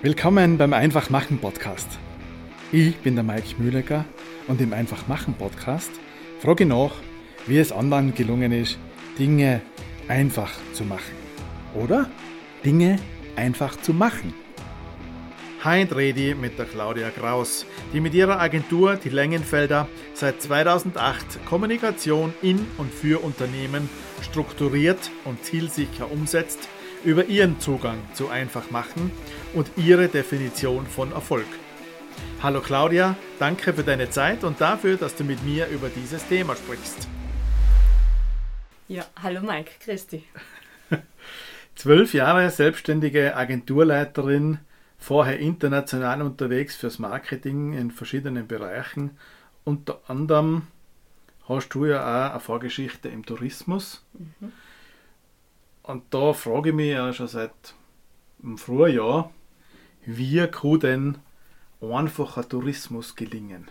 Willkommen beim Einfachmachen Podcast. Ich bin der Mike Mühlecker und im Einfachmachen Podcast frage ich nach, wie es anderen gelungen ist, Dinge einfach zu machen. Oder Dinge einfach zu machen. Heute rede ich mit der Claudia Kraus, die mit ihrer Agentur Die Längenfelder seit 2008 Kommunikation in und für Unternehmen strukturiert und zielsicher umsetzt über ihren Zugang zu Einfachmachen und ihre Definition von Erfolg. Hallo Claudia, danke für deine Zeit und dafür, dass du mit mir über dieses Thema sprichst. Ja, hallo Mike, dich. Zwölf Jahre selbstständige Agenturleiterin, vorher international unterwegs fürs Marketing in verschiedenen Bereichen. Unter anderem hast du ja auch eine Vorgeschichte im Tourismus. Mhm. Und da frage ich mich ja schon seit dem Frühjahr, wie kann denn einfacher Tourismus gelingen?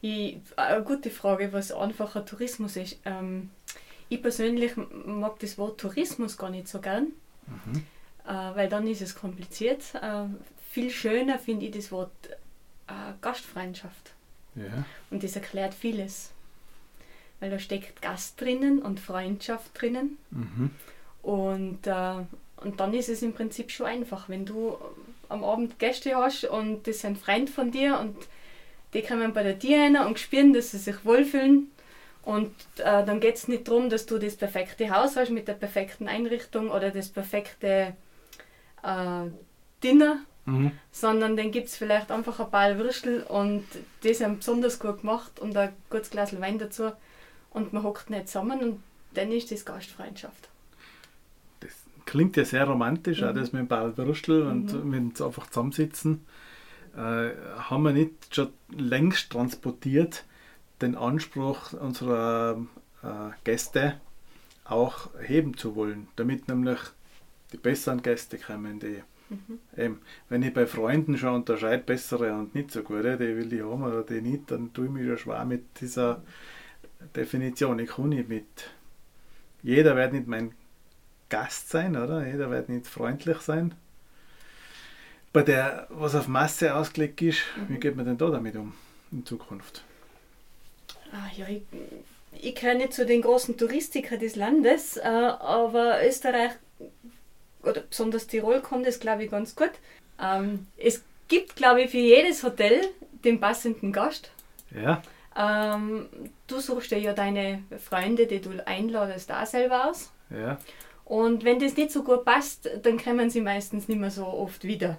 Ich, eine gute Frage, was einfacher Tourismus ist. Ähm, ich persönlich mag das Wort Tourismus gar nicht so gern, mhm. äh, weil dann ist es kompliziert. Äh, viel schöner finde ich das Wort äh, Gastfreundschaft. Ja. Und das erklärt vieles weil da steckt Gast drinnen und Freundschaft drinnen. Mhm. Und, äh, und dann ist es im Prinzip schon einfach, wenn du am Abend Gäste hast und das sind Freunde von dir und die kommen bei dir rein und spüren, dass sie sich wohlfühlen. Und äh, dann geht es nicht darum, dass du das perfekte Haus hast mit der perfekten Einrichtung oder das perfekte äh, Dinner, mhm. sondern dann gibt es vielleicht einfach ein paar Würstel und die sind besonders gut gemacht und ein gutes Glas Wein dazu und man hockt nicht zusammen und dann ist das Gastfreundschaft. Das klingt ja sehr romantisch, mhm. auch das mit dem Paul Würstel mhm. und mit einfach zusammensitzen. Äh, haben wir nicht schon längst transportiert den Anspruch unserer äh, Gäste auch heben zu wollen, damit nämlich die besseren Gäste kommen, die Mhm. Eben, wenn ich bei Freunden schon unterscheide, bessere und nicht so gute, die will ich haben oder die nicht, dann tue ich mich schon schwer mit dieser Definition. Ich kann nicht mit. Jeder wird nicht mein Gast sein, oder? Jeder wird nicht freundlich sein. Bei der, was auf Masse ausgelegt ist, mhm. wie geht man denn da damit um in Zukunft? Ah, ja, ich, ich kenne nicht zu den großen Touristikern des Landes, äh, aber Österreich oder besonders Tirol kommt es, glaube ich, ganz gut. Ähm, es gibt, glaube ich, für jedes Hotel den passenden Gast. Ja. Ähm, du suchst dir ja deine Freunde, die du einladest, da selber aus. Ja. Und wenn das nicht so gut passt, dann kommen sie meistens nicht mehr so oft wieder.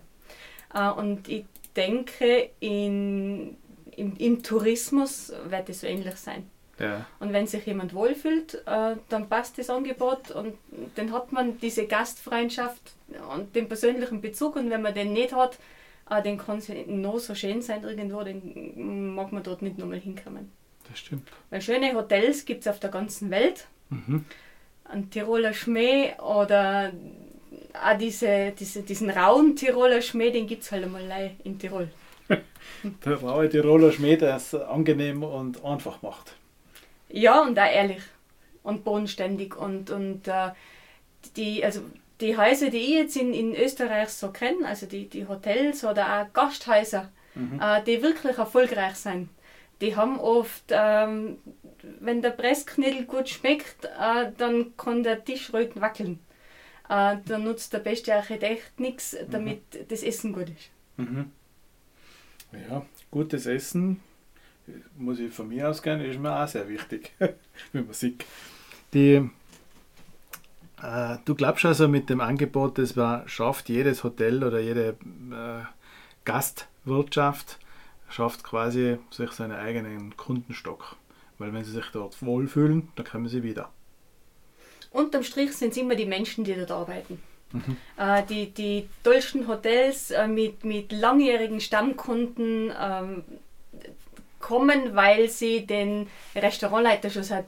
Äh, und ich denke, in, im, im Tourismus wird es so ähnlich sein. Ja. Und wenn sich jemand wohlfühlt, äh, dann passt das Angebot und dann hat man diese Gastfreundschaft und den persönlichen Bezug. Und wenn man den nicht hat, aber den kann es noch so schön sein irgendwo, den mag man dort nicht nochmal hinkommen. Das stimmt. Weil schöne Hotels gibt es auf der ganzen Welt. Mhm. Ein Tiroler Schmäh oder auch diese, diese, diesen rauen Tiroler Schmäh, den gibt es halt einmal in Tirol. der raue Tiroler Schmäh, der es angenehm und einfach macht. Ja, und auch ehrlich und bodenständig und, und uh, die, also die Häuser, die ich jetzt in, in Österreich so kenne, also die, die Hotels oder auch Gasthäuser, mhm. äh, die wirklich erfolgreich sind, die haben oft, ähm, wenn der Pressknödel gut schmeckt, äh, dann kann der Tisch ruhig wackeln. Äh, da nutzt der beste Architekt nichts, mhm. damit mhm. das Essen gut ist. Mhm. Ja, gutes Essen, muss ich von mir ausgehen, ist mir auch sehr wichtig, wie man sieht. Die äh, du glaubst also mit dem Angebot, das man schafft, jedes Hotel oder jede äh, Gastwirtschaft schafft quasi sich seinen eigenen Kundenstock. Weil wenn sie sich dort wohlfühlen, dann kommen sie wieder. Unterm Strich sind es immer die Menschen, die dort arbeiten. Mhm. Äh, die, die tollsten Hotels äh, mit, mit langjährigen Stammkunden ähm, kommen, weil sie den Restaurantleiter schon seit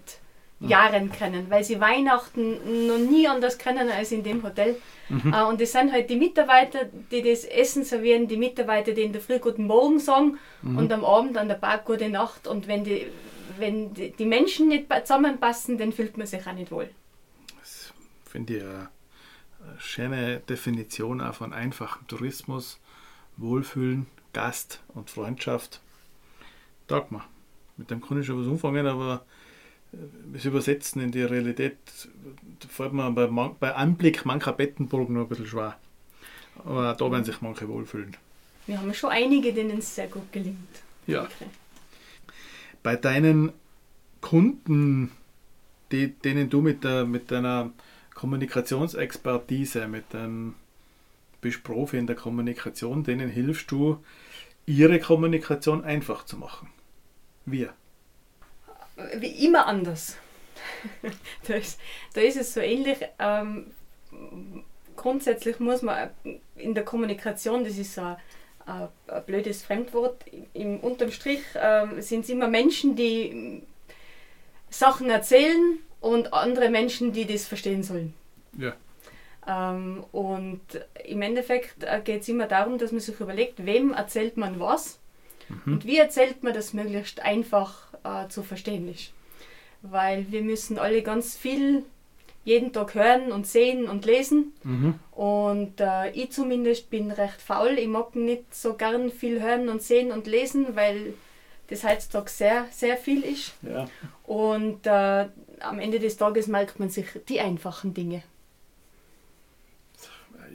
Jahren kennen, weil sie Weihnachten noch nie anders kennen als in dem Hotel. Mhm. Uh, und das sind halt die Mitarbeiter, die das Essen servieren, die Mitarbeiter, die in der Früh Guten Morgen sagen mhm. und am Abend an der Bar Gute Nacht. Und wenn die, wenn die, die Menschen nicht zusammenpassen, dann fühlt man sich auch nicht wohl. Das finde ich eine, schöne Definition auch von einfachem Tourismus, Wohlfühlen, Gast und Freundschaft. Tag mal. Mit dem kann ich schon was umfangen, aber das Übersetzen in die Realität fällt mir bei, bei Anblick mancher Bettenburg noch ein bisschen schwer. Aber da werden sich manche wohlfühlen. Wir haben schon einige, denen es sehr gut gelingt. Ja. Okay. Bei deinen Kunden, die, denen du mit, der, mit deiner Kommunikationsexpertise, mit dem bist Profi in der Kommunikation, denen hilfst du, ihre Kommunikation einfach zu machen. Wir. Wie immer anders. da, ist, da ist es so ähnlich. Ähm, grundsätzlich muss man in der Kommunikation, das ist so ein, ein blödes Fremdwort, im unterm Strich ähm, sind es immer Menschen, die Sachen erzählen und andere Menschen, die das verstehen sollen. Ja. Ähm, und im Endeffekt äh, geht es immer darum, dass man sich überlegt, wem erzählt man was mhm. und wie erzählt man das möglichst einfach äh, zu verstehen ist. Weil wir müssen alle ganz viel jeden Tag hören und sehen und lesen. Mhm. Und äh, ich zumindest bin recht faul. Ich mag nicht so gern viel hören und sehen und lesen, weil das heutzutage sehr, sehr viel ist. Ja. Und äh, am Ende des Tages merkt man sich die einfachen Dinge.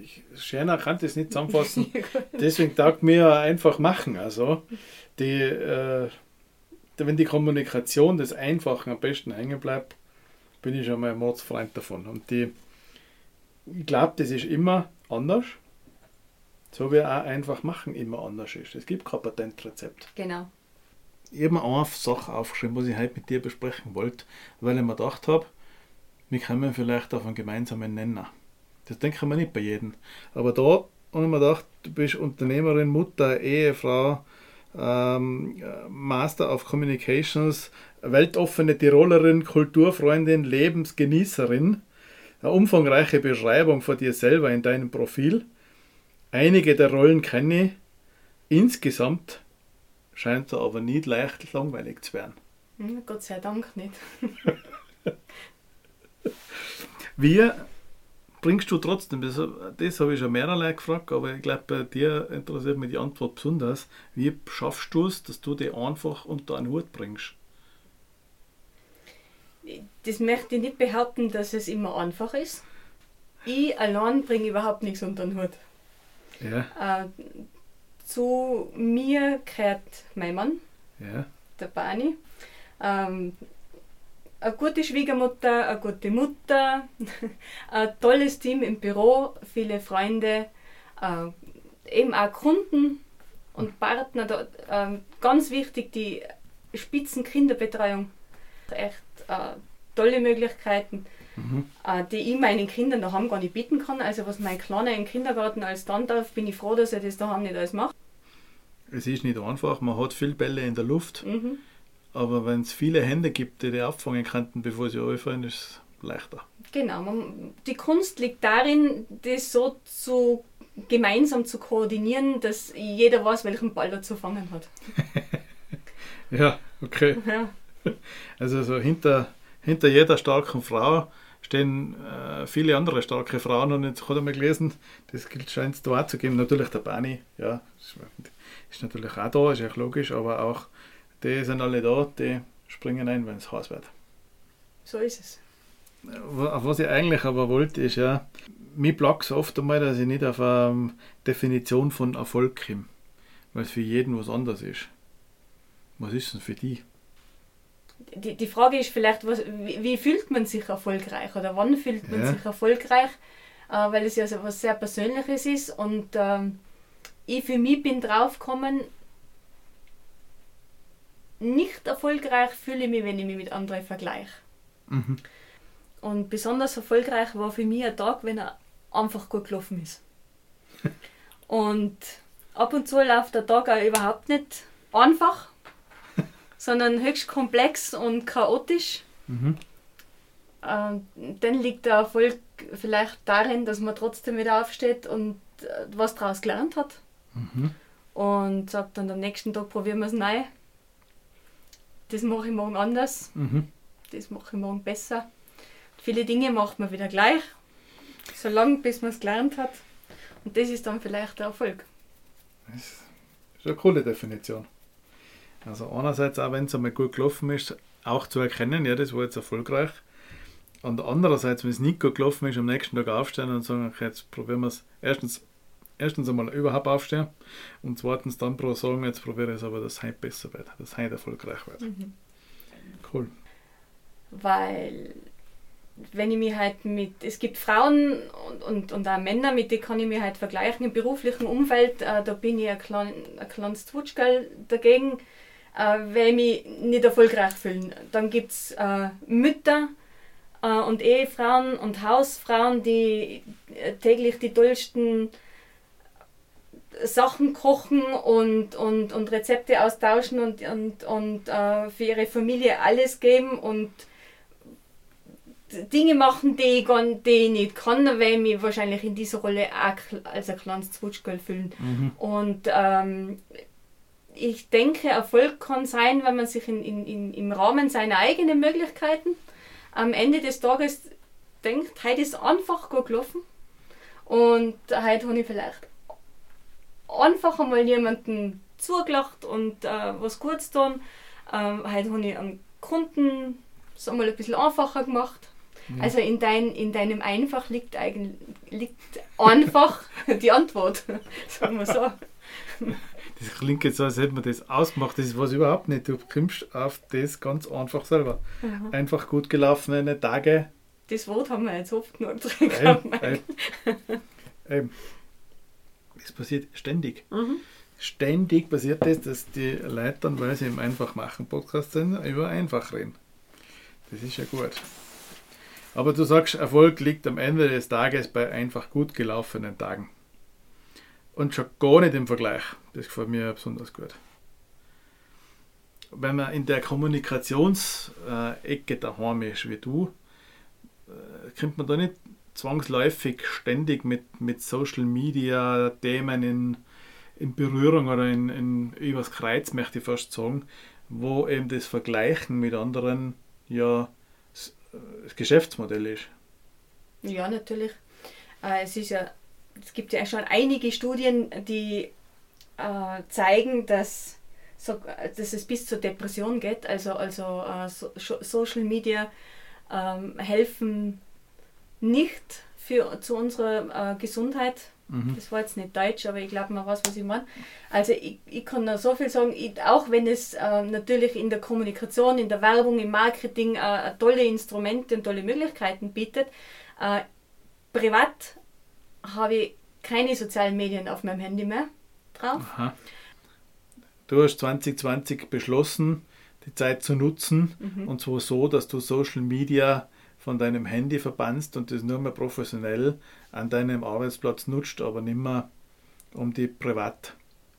Ich, schöner kann das nicht zusammenfassen. Deswegen taugt mir einfach machen. Also, die, äh, wenn die Kommunikation des Einfachen am besten hängen bleibt, bin ich schon mal ein Mordsfreund davon. Und die, ich glaube, das ist immer anders. So wie auch einfach machen immer anders ist. Es gibt kein Patentrezept. Genau. Ich habe mir eine Sache aufgeschrieben, was ich heute mit dir besprechen wollte, weil ich mir gedacht habe, wir kommen vielleicht auf einen gemeinsamen Nenner. Das denken wir nicht bei jedem. Aber da habe ich mir gedacht, du bist Unternehmerin, Mutter, Ehefrau, ähm, Master of Communications, weltoffene Tirolerin, Kulturfreundin, Lebensgenießerin. Eine umfangreiche Beschreibung von dir selber in deinem Profil. Einige der Rollen kenne ich. Insgesamt scheint er aber nicht leicht langweilig zu werden. Hm, Gott sei Dank nicht. Wie bringst du trotzdem, das, das habe ich schon mehrerlei gefragt, aber ich glaube, bei dir interessiert mich die Antwort besonders. Wie schaffst du es, dass du die einfach unter einen Hut bringst? Das möchte ich nicht behaupten, dass es immer einfach ist. Ich allein bringe überhaupt nichts unter den Hut. Ja. Äh, zu mir gehört mein Mann, ja. der Bani. Ähm, eine gute Schwiegermutter, eine gute Mutter, ein tolles Team im Büro, viele Freunde, äh, eben auch Kunden und Partner. Da, äh, ganz wichtig die Spitzenkinderbetreuung. Echt äh, tolle Möglichkeiten, mhm. äh, die ich meinen Kindern daheim gar nicht bieten kann. Also was mein Kleiner im Kindergarten als dann darf, bin ich froh, dass er das daheim nicht alles macht. Es ist nicht einfach, man hat viele Bälle in der Luft. Mhm. Aber wenn es viele Hände gibt, die die auffangen könnten, bevor sie runterfallen, ist es leichter. Genau. Man, die Kunst liegt darin, das so zu gemeinsam zu koordinieren, dass jeder weiß, welchen Ball er zu fangen hat. ja, okay. Ja. Also so hinter, hinter jeder starken Frau stehen äh, viele andere starke Frauen und jetzt hat er mal gelesen, das scheint es da auch zu geben. Natürlich der Bani, ja, ist natürlich auch da, ist ja logisch, aber auch die sind alle da, die springen ein, wenn es heiß wird. So ist es. Auf was ich eigentlich aber wollte, ist ja, mich plagt es oft einmal, dass ich nicht auf eine Definition von Erfolg komme, weil es für jeden was anderes ist. Was ist denn für dich? Die, die Frage ist vielleicht, was, wie, wie, fühlt man sich erfolgreich oder wann fühlt man ja. sich erfolgreich, äh, weil es ja so was sehr Persönliches ist und ähm, ich für mich bin draufgekommen, nicht erfolgreich fühle ich mich, wenn ich mich mit anderen vergleiche. Mhm. Und besonders erfolgreich war für mich ein Tag, wenn er einfach gut gelaufen ist. und ab und zu läuft der Tag auch überhaupt nicht einfach, sondern höchst komplex und chaotisch. Mhm. Ähm, dann liegt der Erfolg vielleicht darin, dass man trotzdem wieder aufsteht und äh, was daraus gelernt hat. Mhm. Und sagt dann am nächsten Tag probieren wir es neu das mache ich morgen anders, mhm. das mache ich morgen besser. Viele Dinge macht man wieder gleich. So lange, bis man es gelernt hat. Und das ist dann vielleicht der Erfolg. Das ist eine coole Definition. Also einerseits, auch wenn es einmal gut gelaufen ist, auch zu erkennen, ja, das war jetzt erfolgreich. Und andererseits, wenn es nicht gut gelaufen ist, am nächsten Tag aufstehen und sagen, okay, jetzt probieren wir es. Erstens, erstens einmal überhaupt aufstehen und zweitens dann pro sagen, jetzt probiere ich es aber, dass es heute besser wird, dass es heute erfolgreich wird. Mhm. Cool. Weil wenn ich mich halt mit, es gibt Frauen und, und, und auch Männer, mit denen kann ich mich halt vergleichen im beruflichen Umfeld, äh, da bin ich ein, klein, ein kleines Twutschgall dagegen, äh, weil ich mich nicht erfolgreich fühle. Dann gibt es äh, Mütter äh, und Ehefrauen und Hausfrauen, die äh, täglich die tollsten Sachen kochen und, und, und Rezepte austauschen und, und, und äh, für ihre Familie alles geben und Dinge machen, die ich, die ich nicht kann, weil ich mich wahrscheinlich in dieser Rolle auch als ein kleines Zwutschgirl fühlen. Mhm. Und ähm, ich denke, Erfolg kann sein, wenn man sich in, in, in, im Rahmen seiner eigenen Möglichkeiten am Ende des Tages denkt, heute ist einfach gut gelaufen und heute habe ich vielleicht einfach einmal jemanden zugelacht und äh, was Gutes tun. Ähm, heute habe ich einen Kunden es einmal ein bisschen einfacher gemacht. Mhm. Also in, dein, in deinem Einfach liegt eigentlich liegt einfach die Antwort, sagen wir so. Das klingt jetzt so, als hätte man das ausgemacht. Das ist was überhaupt nicht. Du kommst auf das ganz einfach selber. Mhm. Einfach gut gelaufene Tage. Das Wort haben wir jetzt oft genug drin gehabt. Eben, Das passiert ständig. Mhm. Ständig passiert das, dass die Leute dann, weil sie im Einfach machen Podcast sind, über einfach reden. Das ist ja gut. Aber du sagst, Erfolg liegt am Ende des Tages bei einfach gut gelaufenen Tagen. Und schon gar nicht im Vergleich. Das gefällt mir besonders gut. Wenn man in der Kommunikationsecke daheim ist, wie du, äh, kommt man da nicht zwangsläufig ständig mit, mit Social Media Themen in, in Berührung oder in, in übers Kreuz, möchte ich fast sagen, wo eben das Vergleichen mit anderen ja das Geschäftsmodell ist. Ja, natürlich. Äh, es, ist ja, es gibt ja schon einige Studien, die äh, zeigen, dass, so, dass es bis zur Depression geht. Also, also äh, so, Social Media ähm, helfen nicht für, zu unserer äh, Gesundheit. Mhm. Das war jetzt nicht deutsch, aber ich glaube, man weiß, was ich meine. Also ich, ich kann nur so viel sagen, ich, auch wenn es äh, natürlich in der Kommunikation, in der Werbung, im Marketing äh, tolle Instrumente und tolle Möglichkeiten bietet, äh, privat habe ich keine sozialen Medien auf meinem Handy mehr drauf. Aha. Du hast 2020 beschlossen, die Zeit zu nutzen mhm. und zwar so, dass du Social Media von deinem Handy verbannst und das nur mehr professionell an deinem Arbeitsplatz nutzt, aber nicht mehr um die privat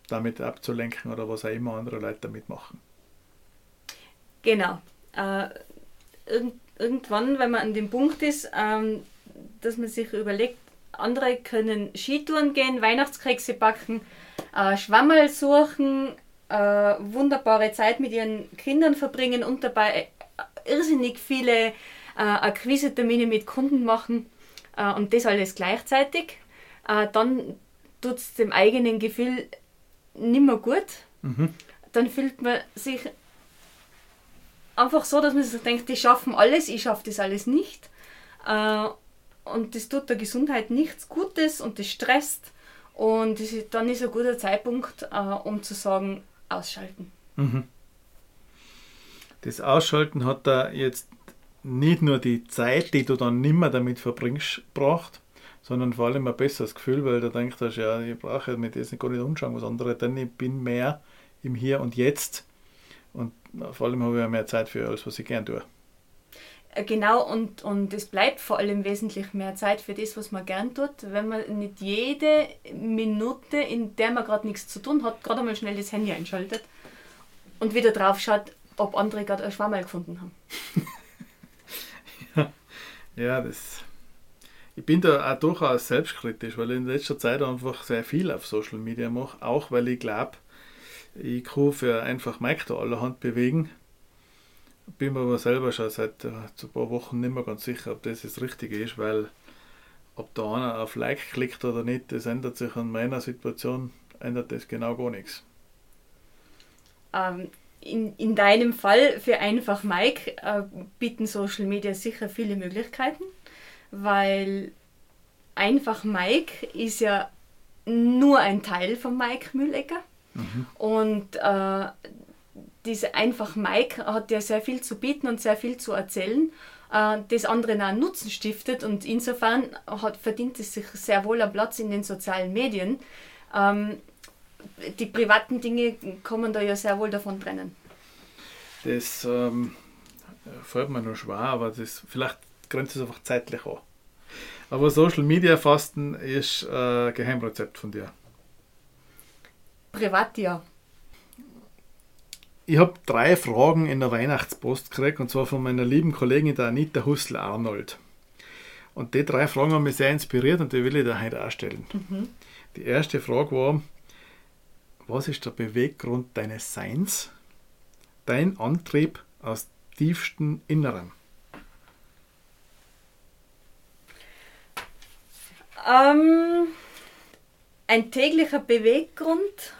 damit abzulenken oder was auch immer andere Leute damit machen. Genau. Äh, irgendwann, wenn man an dem Punkt ist, ähm, dass man sich überlegt, andere können Skitouren gehen, Weihnachtskekse backen, äh, Schwammerl suchen, äh, wunderbare Zeit mit ihren Kindern verbringen und dabei irrsinnig viele äh, Akquise-Termine mit Kunden machen äh, und das alles gleichzeitig, äh, dann tut es dem eigenen Gefühl nicht mehr gut. Mhm. Dann fühlt man sich einfach so, dass man sich denkt, die schaffen alles, ich schaffe das alles nicht. Äh, und das tut der Gesundheit nichts Gutes und das stresst. Und das ist, dann ist ein guter Zeitpunkt, äh, um zu sagen, ausschalten. Mhm. Das Ausschalten hat da jetzt nicht nur die Zeit, die du dann nimmer damit verbringst, braucht, sondern vor allem ein besseres Gefühl, weil du denkst, ja, ich brauche mit das gar nicht umschauen, was andere, denn ich bin mehr im Hier und Jetzt und vor allem habe ich mehr Zeit für alles, was ich gern tue. Äh, genau, und, und es bleibt vor allem wesentlich mehr Zeit für das, was man gern tut, wenn man nicht jede Minute, in der man gerade nichts zu tun hat, gerade einmal schnell das Handy einschaltet und wieder drauf schaut, ob andere gerade ein Schwammerl gefunden haben. Ja, das. Ich bin da auch durchaus selbstkritisch, weil ich in letzter Zeit einfach sehr viel auf Social Media mache, auch weil ich glaube, ich kann für einfach Märkte allerhand bewegen. Bin mir aber selber schon seit äh, ein paar Wochen nicht mehr ganz sicher, ob das das Richtige ist, weil ob da einer auf Like klickt oder nicht, das ändert sich an meiner Situation, ändert das genau gar nichts. Ähm, in, in deinem Fall für einfach Mike äh, bieten Social Media sicher viele Möglichkeiten, weil einfach Mike ist ja nur ein Teil von Mike Mühlecker. Mhm. Und äh, diese einfach Mike hat ja sehr viel zu bieten und sehr viel zu erzählen, äh, das anderen auch Nutzen stiftet und insofern hat, verdient es sich sehr wohl einen Platz in den sozialen Medien. Ähm, die privaten Dinge man da ja sehr wohl davon trennen. Das ähm, fällt mir noch schwer, aber das, vielleicht grenzt es einfach zeitlich an. Aber Social Media Fasten ist ein Geheimrezept von dir. Privat ja. Ich habe drei Fragen in der Weihnachtspost gekriegt, und zwar von meiner lieben Kollegin, der Anita Hussler-Arnold. Und die drei Fragen haben mich sehr inspiriert und die will ich da heute auch stellen. Mhm. Die erste Frage war, was ist der Beweggrund deines Seins? Dein Antrieb aus tiefstem Inneren? Ähm, ein täglicher Beweggrund,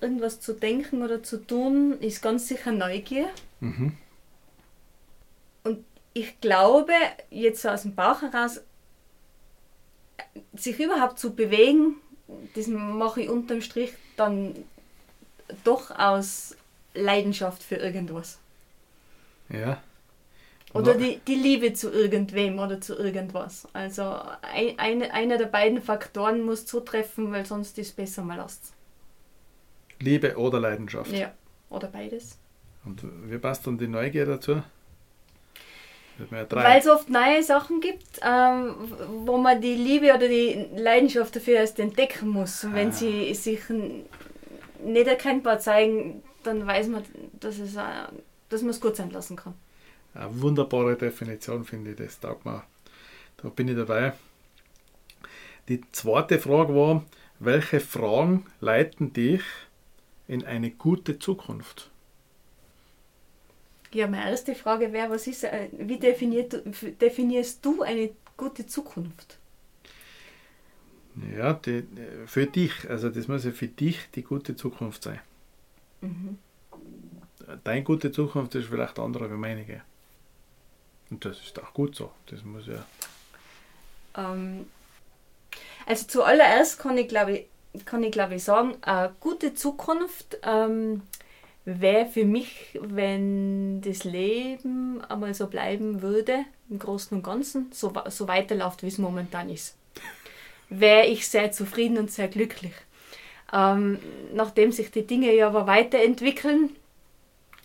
irgendwas zu denken oder zu tun, ist ganz sicher Neugier. Mhm. Und ich glaube, jetzt so aus dem Bauch heraus, sich überhaupt zu bewegen, das mache ich unterm Strich dann doch aus Leidenschaft für irgendwas. Ja. Oder die, die Liebe zu irgendwem oder zu irgendwas. Also ein, eine, einer der beiden Faktoren muss zutreffen, weil sonst ist es besser mal lasst. Liebe oder Leidenschaft. Ja, oder beides. Und wie passt dann die Neugier dazu? Weil es oft neue Sachen gibt, ähm, wo man die Liebe oder die Leidenschaft dafür erst entdecken muss. Und wenn ah. sie sich nicht erkennbar zeigen, dann weiß man, dass, es, äh, dass man es gut sein lassen kann. Eine wunderbare Definition, finde ich, das taugt mir. Da bin ich dabei. Die zweite Frage war, welche Fragen leiten dich in eine gute Zukunft? Ja, meine erste Frage wäre, was ist, äh, wie definierst du eine gute Zukunft? Ja, die, für dich, also das muss ja für dich die gute Zukunft sein. Mhm. Deine gute Zukunft ist vielleicht andere wie meinige. Und das ist auch gut so. Das muss ja. Ähm, also zuallererst kann ich glaube ich, kann ich, glaube ich sagen, eine gute Zukunft ähm, wäre für mich, wenn das Leben einmal so bleiben würde, im Großen und Ganzen, so, so weiterläuft, wie es momentan ist. Wäre ich sehr zufrieden und sehr glücklich. Ähm, nachdem sich die Dinge ja aber weiterentwickeln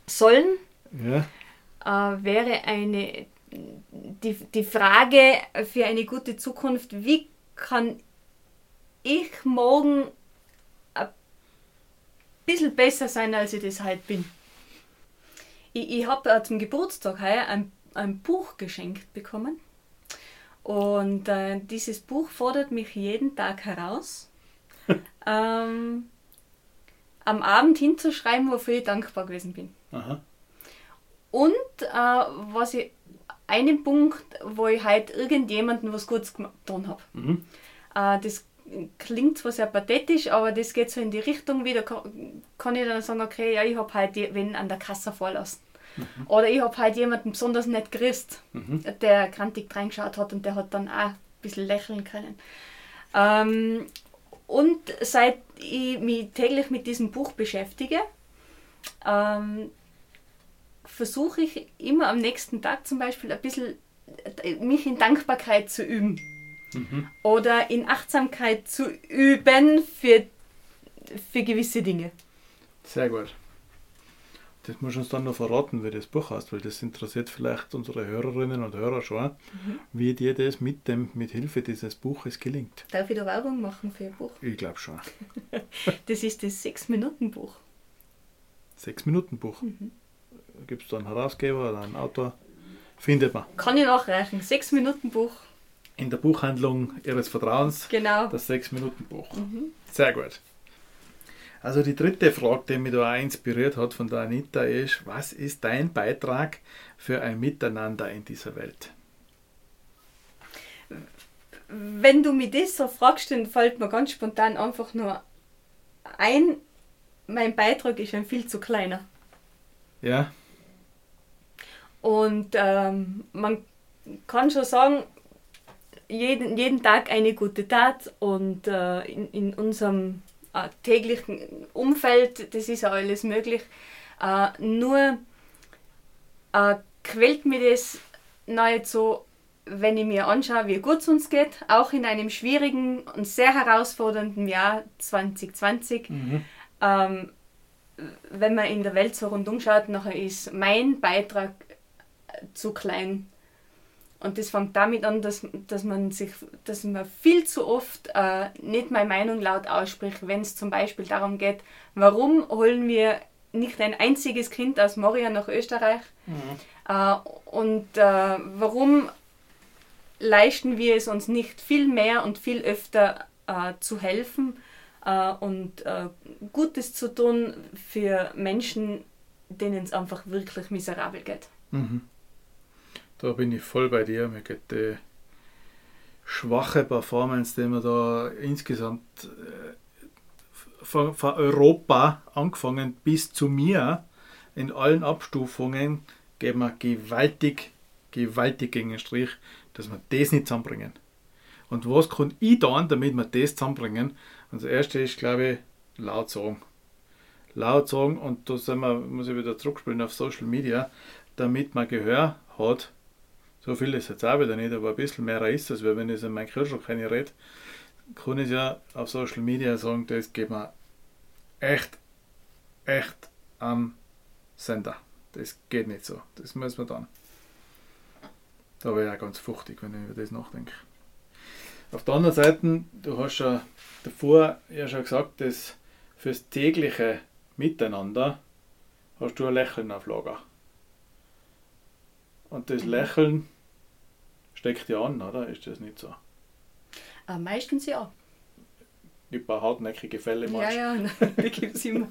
sollen, ja. äh, wäre eine die, die Frage für eine gute Zukunft, wie kann ich morgen bisschen besser sein, als ich das heute bin. Ich, ich habe zum Geburtstag heuer ein, ein Buch geschenkt bekommen. Und äh, dieses Buch fordert mich jeden Tag heraus, ähm, am Abend hinzuschreiben, wofür ich dankbar gewesen bin. Aha. Und äh, was ich einen Punkt, wo ich halt irgendjemandem was Gutes getan habe. Mhm. Äh, das klingt zwar sehr pathetisch, aber das geht so in die Richtung wieder, kann, ich dann sagen, okay, ja, ich habe halt wen an der Kasse vorlassen. Mhm. Oder ich habe halt jemanden besonders nett grüßt, mhm. der krantig reingeschaut hat und der hat dann auch ein bisschen lächeln können. Ähm, und seit ich mich täglich mit diesem Buch beschäftige, ähm, versuche ich immer am nächsten Tag zum Beispiel ein bisschen äh, mich in Dankbarkeit zu üben. Mhm. Oder in Achtsamkeit zu üben für, für gewisse Dinge. Sehr gut. Das muss uns dann noch verraten, wie das Buch heißt, weil das interessiert vielleicht unsere Hörerinnen und Hörer schon, mhm. wie dir das mit dem, mit Hilfe dieses Buches gelingt. Darf ich da Werbung machen für ein Buch? Ich glaube schon. das ist das Sechs-Minuten-Buch. Sechs-Minuten-Buch? Mhm gibt es da einen Herausgeber oder einen Autor, findet man. Kann ich nachreichen, 6 Minuten Buch. In der Buchhandlung Ihres Vertrauens. Genau. Das 6 Minuten Buch. Mhm. Sehr gut. Also die dritte Frage, die mich da auch inspiriert hat von der Anita ist, was ist dein Beitrag für ein Miteinander in dieser Welt? wenn du mir das so fragst, dann fällt mir ganz spontan einfach nur ein, mein Beitrag ist ein viel zu kleiner. Ja. Und ähm, man kann schon sagen, jeden, jeden Tag eine gute Tat und äh, in, in unserem äh, täglichen Umfeld, das ist alles möglich. Äh, nur äh, quält mir das nahezu, wenn ich mir anschaue, wie gut es uns geht, auch in einem schwierigen und sehr herausfordernden Jahr 2020. Mhm. Ähm, wenn man in der Welt so rundum schaut, nachher ist mein Beitrag zu klein. Und das fängt damit an, dass, dass man sich, dass man viel zu oft äh, nicht meine Meinung laut ausspricht, wenn es zum Beispiel darum geht, warum holen wir nicht ein einziges Kind aus Moria nach Österreich mhm. äh, und äh, warum leisten wir es uns nicht viel mehr und viel öfter äh, zu helfen äh, und äh, Gutes zu tun für Menschen, denen es einfach wirklich miserabel geht. Mhm. Da bin ich voll bei dir. Mir geht die schwache Performance, die wir da insgesamt äh, von, von Europa angefangen bis zu mir in allen Abstufungen geben wir gewaltig, gewaltig gegen den Strich, dass wir das nicht zusammenbringen. Und was kann ich tun, damit wir das zusammenbringen? Und das erste ist, glaube ich, laut sagen. Laut sagen, und da sind wir, muss ich wieder zurückspielen auf Social Media, damit man Gehör hat so viel ist jetzt auch wieder nicht, aber ein bisschen mehr ist es, weil wenn ich in meinem Kühlschrank rede, kann ich ja auf Social Media sagen, das geht mir echt, echt am Sender. Das geht nicht so. Das muss man dann. Da wäre ich auch ganz fuchtig, wenn ich über das nachdenke. Auf der anderen Seite, du hast ja davor ja schon gesagt, dass fürs tägliche Miteinander hast du ein Lächeln auf Lager. Und das Lächeln steckt ja an, oder? Ist das nicht so? Äh, meistens ja. Gibt ein paar hartnäckige Fälle mal. Ja, ja, die gibt es immer.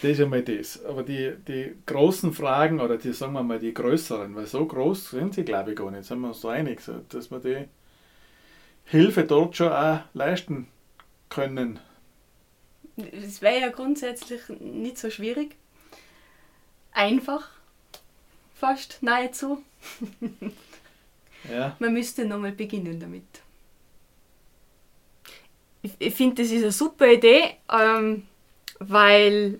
das ist einmal das. Aber die, die großen Fragen, oder die, sagen wir mal, die größeren, weil so groß sind sie, glaube ich, gar nicht, sind wir uns da einig, dass wir die Hilfe dort schon auch leisten können. Es wäre ja grundsätzlich nicht so schwierig. Einfach fast nahezu. ja. Man müsste nochmal beginnen damit. Ich, ich finde, das ist eine super Idee, ähm, weil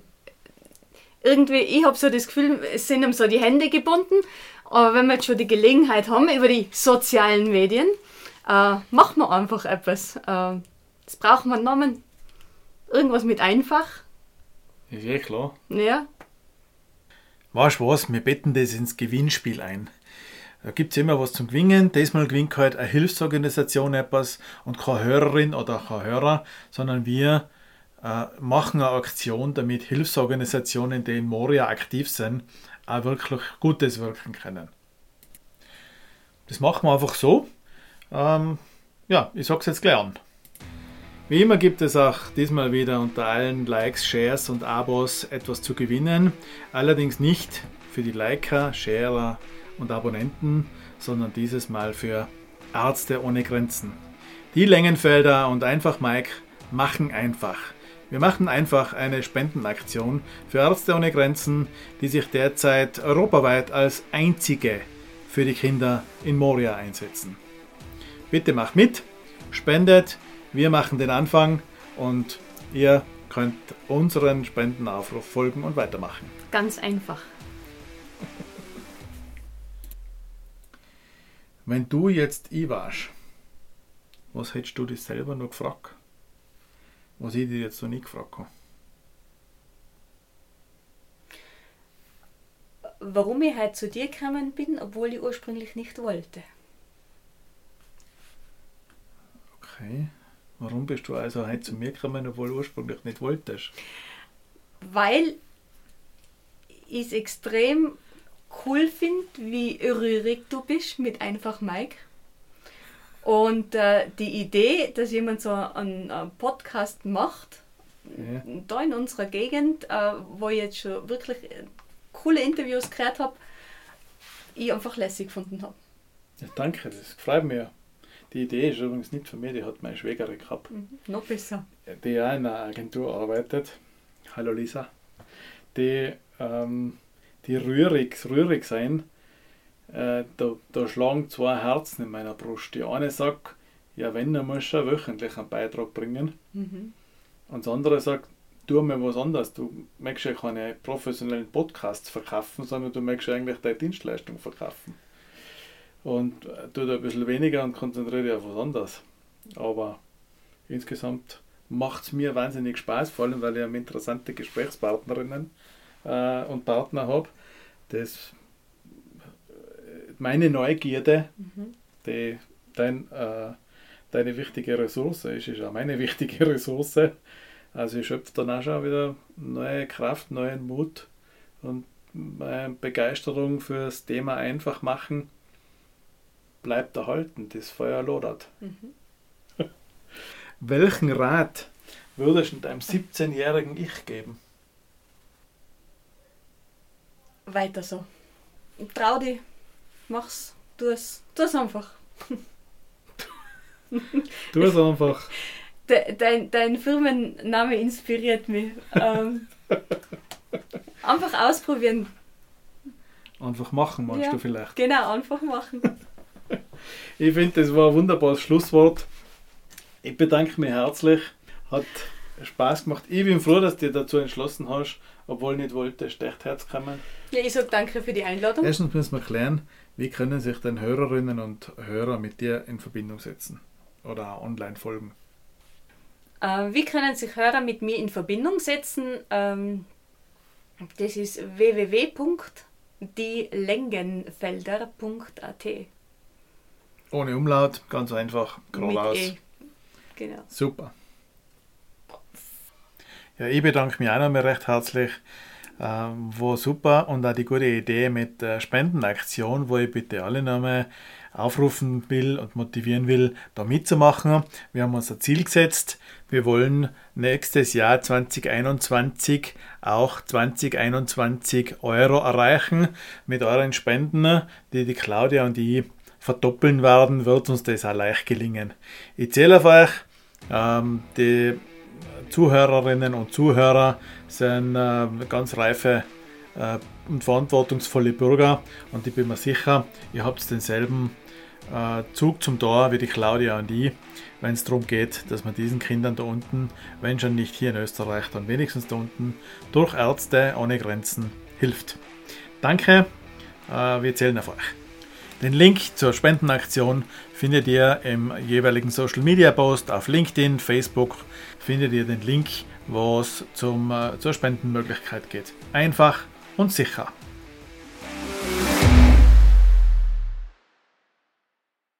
irgendwie, ich habe so das Gefühl, es sind ihm so die Hände gebunden, aber wenn wir jetzt schon die Gelegenheit haben über die sozialen Medien, äh, machen wir einfach etwas. Äh, das brauchen wir Namen. Irgendwas mit einfach. Ist eh klar. Ja. Weißt du was, wir betten das ins Gewinnspiel ein. Da gibt es immer was zum Gewinnen. Diesmal gewinnt halt eine Hilfsorganisation etwas und keine Hörerin oder kein Hörer, sondern wir äh, machen eine Aktion, damit Hilfsorganisationen, die in Moria aktiv sind, auch wirklich Gutes wirken können. Das machen wir einfach so. Ähm, ja, ich sag's jetzt gleich an. Wie immer gibt es auch diesmal wieder unter allen Likes, Shares und Abos etwas zu gewinnen. Allerdings nicht für die Liker, Sharer und Abonnenten, sondern dieses Mal für Ärzte ohne Grenzen. Die Längenfelder und einfach Mike machen einfach. Wir machen einfach eine Spendenaktion für Ärzte ohne Grenzen, die sich derzeit europaweit als einzige für die Kinder in Moria einsetzen. Bitte macht mit, spendet, wir machen den Anfang und ihr könnt unseren Spendenaufruf folgen und weitermachen. Ganz einfach. Wenn du jetzt ich warst, was hättest du dich selber noch gefragt? Was ich dir jetzt noch nicht gefragt habe? Warum ich heute zu dir gekommen bin, obwohl ich ursprünglich nicht wollte. Okay. Warum bist du also heute zu mir gekommen, obwohl du ursprünglich nicht wolltest? Weil ich es extrem cool finde, wie rührig du bist mit einfach Mike. Und äh, die Idee, dass jemand so einen, einen Podcast macht, ja. da in unserer Gegend, äh, wo ich jetzt schon wirklich coole Interviews gehört habe, ich einfach lässig gefunden habe. Ja, danke, das freut mich. Die Idee ist übrigens nicht von mir, die hat meine Schwägerin gehabt. Mhm. Noch besser. Die auch in einer Agentur arbeitet. Hallo Lisa. Die, ähm, die rührig, rührig sein. Äh, da, da schlagen zwei Herzen in meiner Brust. Die eine sagt, ja, wenn, dann musst du ja wöchentlich einen Beitrag bringen. Mhm. Und das andere sagt, tu mir was anderes. Du möchtest ja keine professionellen Podcasts verkaufen, sondern du möchtest eigentlich deine Dienstleistung verkaufen. Und äh, tu da ein bisschen weniger und konzentriere dich auf was anderes. Aber insgesamt macht es mir wahnsinnig Spaß, vor allem weil ich eine interessante Gesprächspartnerinnen äh, und Partner habe. Das meine Neugierde, Mhm. die dein, äh, deine wichtige Ressource ist, ist auch meine wichtige Ressource. Also ich schöpfe dann auch schon wieder neue Kraft, neuen Mut und äh, Begeisterung fürs Thema einfach machen bleibt erhalten, das Feuer lodert. Mhm. Welchen Rat würdest du deinem 17-jährigen Ich geben? Weiter so. Trau dich, mach's, tu es, tu es einfach. Tu es einfach. De, dein, dein Firmenname inspiriert mich. Ähm, einfach ausprobieren. Einfach machen, meinst Ja. du vielleicht? Genau, einfach machen. Ich finde, das war ein wunderbares Schlusswort. Ich bedanke mich herzlich. Hat Spaß gemacht. Ich bin froh, dass du dich dazu entschlossen hast, obwohl ich nicht wollte, ist echt herzkommen. Ja, ich sag danke für die Einladung. Erstens müssen wir klären, wie können sich denn Hörerinnen und Hörer mit dir in Verbindung setzen oder auch online folgen. Ähm, wie können sich Hörer mit mir in Verbindung setzen? Ähm, das ist www.dielängenfelder.at. Ohne Umlaut, ganz einfach, geradeaus. E. Genau. Super. Ja, ich bedanke mich auch nochmal recht herzlich. Ähm, war super und auch die gute Idee mit der Spendenaktion, wo ich bitte alle nochmal aufrufen will und motivieren will, da mitzumachen. Wir haben uns ein Ziel gesetzt. Wir wollen nächstes Jahr 2021 auch 2021 Euro erreichen. Mit euren Spenden, die die Claudia und ich verdoppeln werden, wird uns das auch leicht gelingen. Ich zähle auf euch. Ähm, die Zuhörerinnen und Zuhörer sind äh, ganz reife äh, und verantwortungsvolle Bürger und ich bin mir sicher, ihr habt denselben äh, Zug zum Tor wie die Claudia und ich, wenn es darum geht, dass man diesen Kindern da unten, wenn schon nicht hier in Österreich, dann wenigstens da unten durch Ärzte ohne Grenzen hilft. Danke, äh, wir zählen auf euch. Den Link zur Spendenaktion findet ihr im jeweiligen Social Media Post auf LinkedIn, Facebook. Findet ihr den Link, wo es zum, äh, zur Spendenmöglichkeit geht. Einfach und sicher.